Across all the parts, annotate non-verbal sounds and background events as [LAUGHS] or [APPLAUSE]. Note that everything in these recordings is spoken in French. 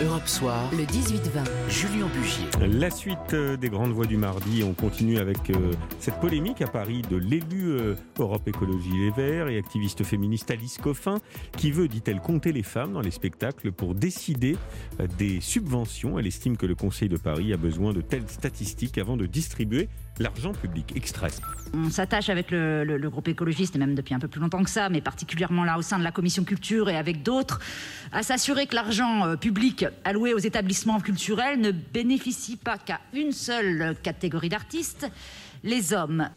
Europe Soir, le 18-20, Julien Bugier. La suite euh, des grandes voix du mardi, on continue avec euh, cette polémique à Paris de l'élu euh, Europe Écologie Les Verts et activiste féministe Alice Coffin, qui veut, dit-elle, compter les femmes dans les spectacles pour décider des subventions. Elle estime que le Conseil de Paris a besoin de telles statistiques avant de distribuer l'argent public. Extrait. On s'attache avec le, le, groupe écologiste, et même depuis un peu plus longtemps que ça, mais particulièrement là au sein de la commission culture et avec d'autres, à s'assurer que l'argent public alloué aux établissements culturels ne bénéficie pas qu'à une seule catégorie d'artistes, les hommes.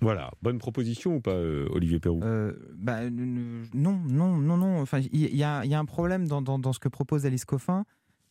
Voilà, bonne proposition ou pas, euh, Olivier Perrou euh, bah, Non, non, non, non. Enfin, il y, a un problème dans, ce que propose Alice Coffin.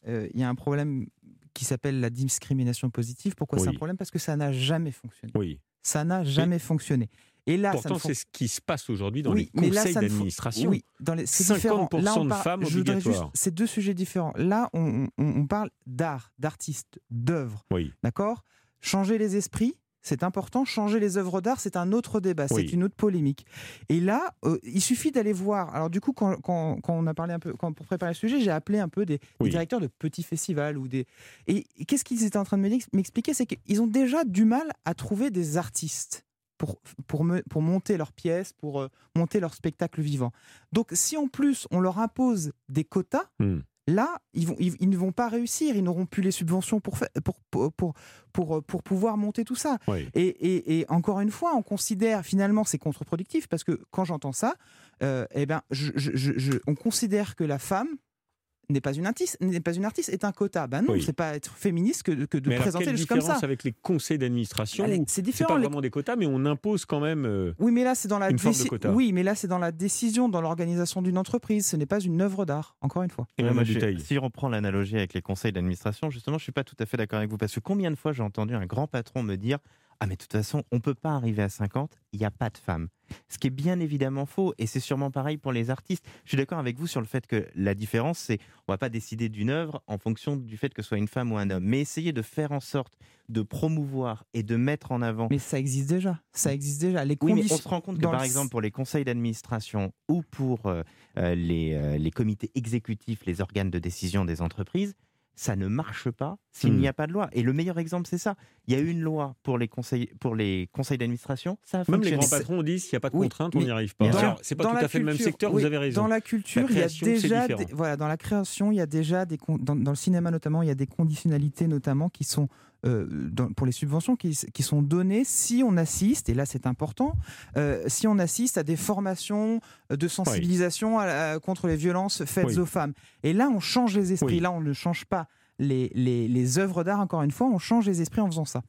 Euh, il y a un problème qui s'appelle la discrimination positive. Pourquoi c'est un problème? Parce que ça n'a jamais fonctionné. Oui. Ça n'a jamais fonctionné. Et là, Pourtant, c'est ce qui se passe aujourd'hui dans les conseils d'administration. Oui, dans les... 50% de femmes obligatoires. C'est deux sujets différents. Là, on, parle d'art, d'artistes, d'œuvres. Oui. D'accord? Changer les esprits, c'est important. Changer les œuvres d'art, c'est un autre débat, c'est une autre polémique. Et là, euh, il suffit d'aller voir. Alors du coup, quand, on a parlé un peu, quand, pour préparer le sujet, j'ai appelé un peu des, directeurs de petits festivals ou des. Et qu'est-ce qu'ils étaient en train de m'expliquer, c'est qu'ils ont déjà du mal à trouver des artistes pour, pour, pour monter leurs pièces, pour euh, monter leur spectacle vivant. Donc si en plus on leur impose des quotas, hmm. là, ils, vont, ils, ne vont pas réussir, ils n'auront plus les subventions pour, pour, pour, pour, euh, pour, pouvoir monter tout ça. Et, et, encore une fois, on considère finalement c'est contre-productif parce que quand j'entends ça, euh, eh ben, je, je, on considère que la femme n'est pas une artiste, n'est pas une artiste, est un quota. Ben non, c'est pas être féministe que, que de présenter les choses comme ça. avec les conseils d'administration C'est différent. C'est pas vraiment des quotas, mais on impose quand même. Euh, oui, mais là c'est dans la Oui, mais là c'est dans la décision, dans l'organisation d'une entreprise. Ce n'est pas une œuvre d'art. Encore une fois. Et si on reprend l'analogie avec les conseils d'administration, justement, je suis pas tout à fait d'accord avec vous parce que combien de fois j'ai entendu un grand patron me dire ah mais de toute façon, on peut pas arriver à 50, il n'y a pas de femmes. Ce qui est bien évidemment faux, et c'est sûrement pareil pour les artistes. Je suis d'accord avec vous sur le fait que la différence, c'est on va pas décider d'une œuvre en fonction du fait que ce soit une femme ou un homme, mais essayer de faire en sorte de promouvoir et de mettre en avant. Mais ça existe déjà. Ça existe déjà. Les oui, mais on se rend compte que par exemple pour les conseils d'administration ou pour euh, euh, les, euh, les comités exécutifs, les organes de décision des entreprises, ça ne marche pas s'il n'y hmm. a pas de loi. Et le meilleur exemple, c'est ça. Il y a une loi pour les conseils, pour les conseils d'administration. Ça même les grands patrons disent s'il n'y a pas de contrainte, on n'y arrive pas. C'est pas tout à fait le même secteur. vous avez raison. Dans la culture, il y a déjà, voilà, dans la création, il y a déjà des, dans, dans, le cinéma notamment, il y a des conditionnalités notamment qui sont euh, pour les subventions qui, sont données si on assiste, et là c'est important, euh, si on assiste à des formations de sensibilisation contre les violences faites aux femmes. Et là, on change les esprits. Là, on ne change pas les, les, les œuvres d'art, encore une fois, on change les esprits en faisant ça.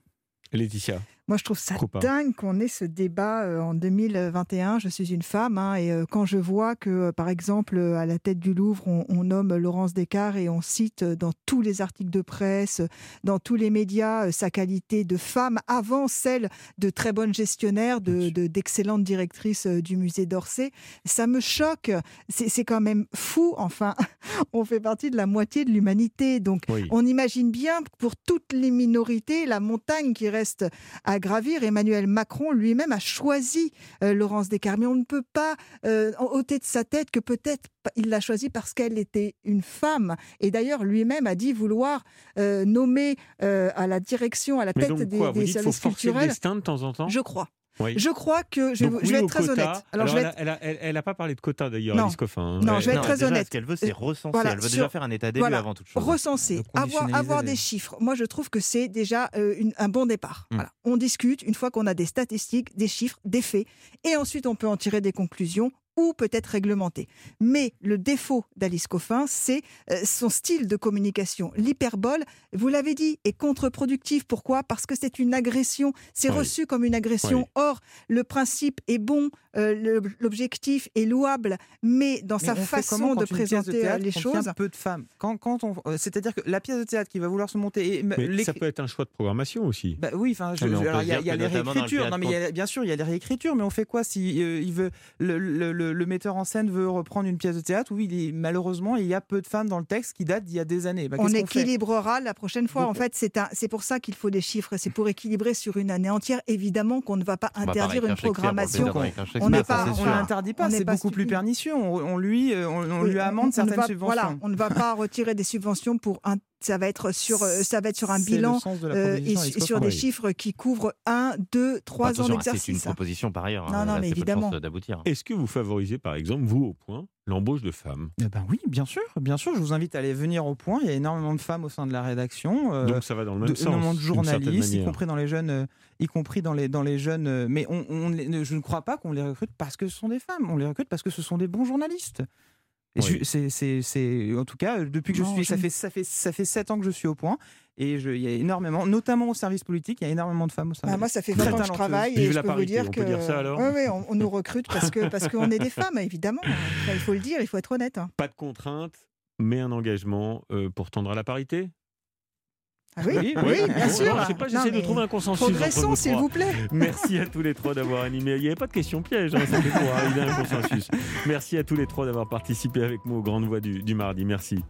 Laetitia. Moi, je trouve ça dingue qu'on ait ce débat euh, en 2021. Je suis une femme, hein, et euh, quand je vois que, euh, par exemple, à la tête du Louvre, on, nomme Laurence Descartes et on cite dans tous les articles de presse, dans tous les médias, sa qualité de femme avant celle de très bonne gestionnaire, de, d'excellente directrice du musée d'Orsay, ça me choque. C'est, quand même fou. Enfin, [LAUGHS] on fait partie de la moitié de l'humanité. Donc, on imagine bien pour toutes les minorités la montagne qui reste à à gravir. Emmanuel Macron lui-même a choisi euh, Laurence Descartes. Mais on ne peut pas euh, ôter de sa tête que peut-être il l'a choisi parce qu'elle était une femme. Et d'ailleurs, lui-même a dit vouloir euh, nommer à la direction, à la tête des, quoi, des services culturels. Le destin de temps en temps? Je crois. Je crois que je, vais être très honnête. Alors, Elle n'a pas parlé de quota d'ailleurs, Alice Coffin. Hein. Non, je vais être très honnête. Ce qu'elle veut, c'est recenser. elle veut déjà faire un état des lieux avant toute chose. Recenser, avoir, avoir des chiffres. Moi, je trouve que c'est déjà euh, un bon départ. Hmm. Voilà. On discute une fois qu'on a des statistiques, des chiffres, des faits, et ensuite on peut en tirer des conclusions ou peut-être réglementé. Mais le défaut d'Alice Coffin, c'est euh, son style de communication. L'hyperbole, vous l'avez dit, est contre-productif. Pourquoi? Parce que c'est une agression. C'est reçu comme une agression. Or, le principe est bon, euh, l'objectif est louable, mais dans sa façon de présenter euh, les choses. peu de femmes? Quand, quand on, c'est-à-dire que la pièce de théâtre qui va vouloir se monter. Et, ça peut être un choix de programmation aussi. Bah oui, enfin, il y a, les réécritures. Non, mais bien sûr, il y a les réécritures, mais on fait quoi si il veut le le, metteur en scène veut reprendre une pièce de théâtre où il est, malheureusement il y a peu de femmes dans le texte qui datent d'il y a des années. Bah, on équilibrera la prochaine fois. en fait, c'est pour ça qu'il faut des chiffres. C'est pour équilibrer sur une année entière. Évidemment qu'on ne va pas interdire une programmation. On n'est pas, on l'interdit pas. C'est beaucoup plus pernicieux. On, lui, on, lui amende certaines subventions. Voilà, on ne va pas retirer des subventions pour un ça va être sur, euh, ça va être sur un bilan euh, et, sur des chiffres qui couvrent un, deux, trois ans d'exercice. C'est une proposition par ailleurs. Non, hein, non, mais évidemment. d'aboutir. Est-ce que vous favorisez, par exemple, vous au point, l'embauche de femmes? Eh ben oui, bien sûr, bien sûr. Je vous invite à aller venir au point. Il y a énormément de femmes au sein de la rédaction. Euh, Donc ça va dans le même de, sens. Énormément de journalistes, y compris dans les jeunes, y compris dans les dans les jeunes. Mais on, je ne crois pas qu'on les recrute parce que ce sont des femmes. On les recrute parce que ce sont des bons journalistes. C'est, en tout cas, depuis que je suis, ça fait ça fait ça fait sept ans que je suis au point, et il y a énormément, notamment au service politique, il y a énormément de femmes au service. Bah, moi, ça fait 20 ans que je travaille et je peux vous dire on que peut dire ça, alors oui, oui, on, nous recrute parce que parce qu'on est des [LAUGHS] femmes, évidemment. il faut le dire, il faut être honnête. Hein. Pas de contraintes, mais un engagement euh, pour tendre à la parité. Ah oui, oui, bien sûr. Je sais pas, j'essaie de trouver un consensus. Progressons, s'il vous plaît. Merci à tous les trois d'avoir animé. Il n'y avait pas de question piège, hein, il y a un consensus. Merci à tous les trois d'avoir participé avec moi aux Grandes Voix du, du mardi. Merci.